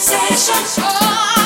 sensation. Oh.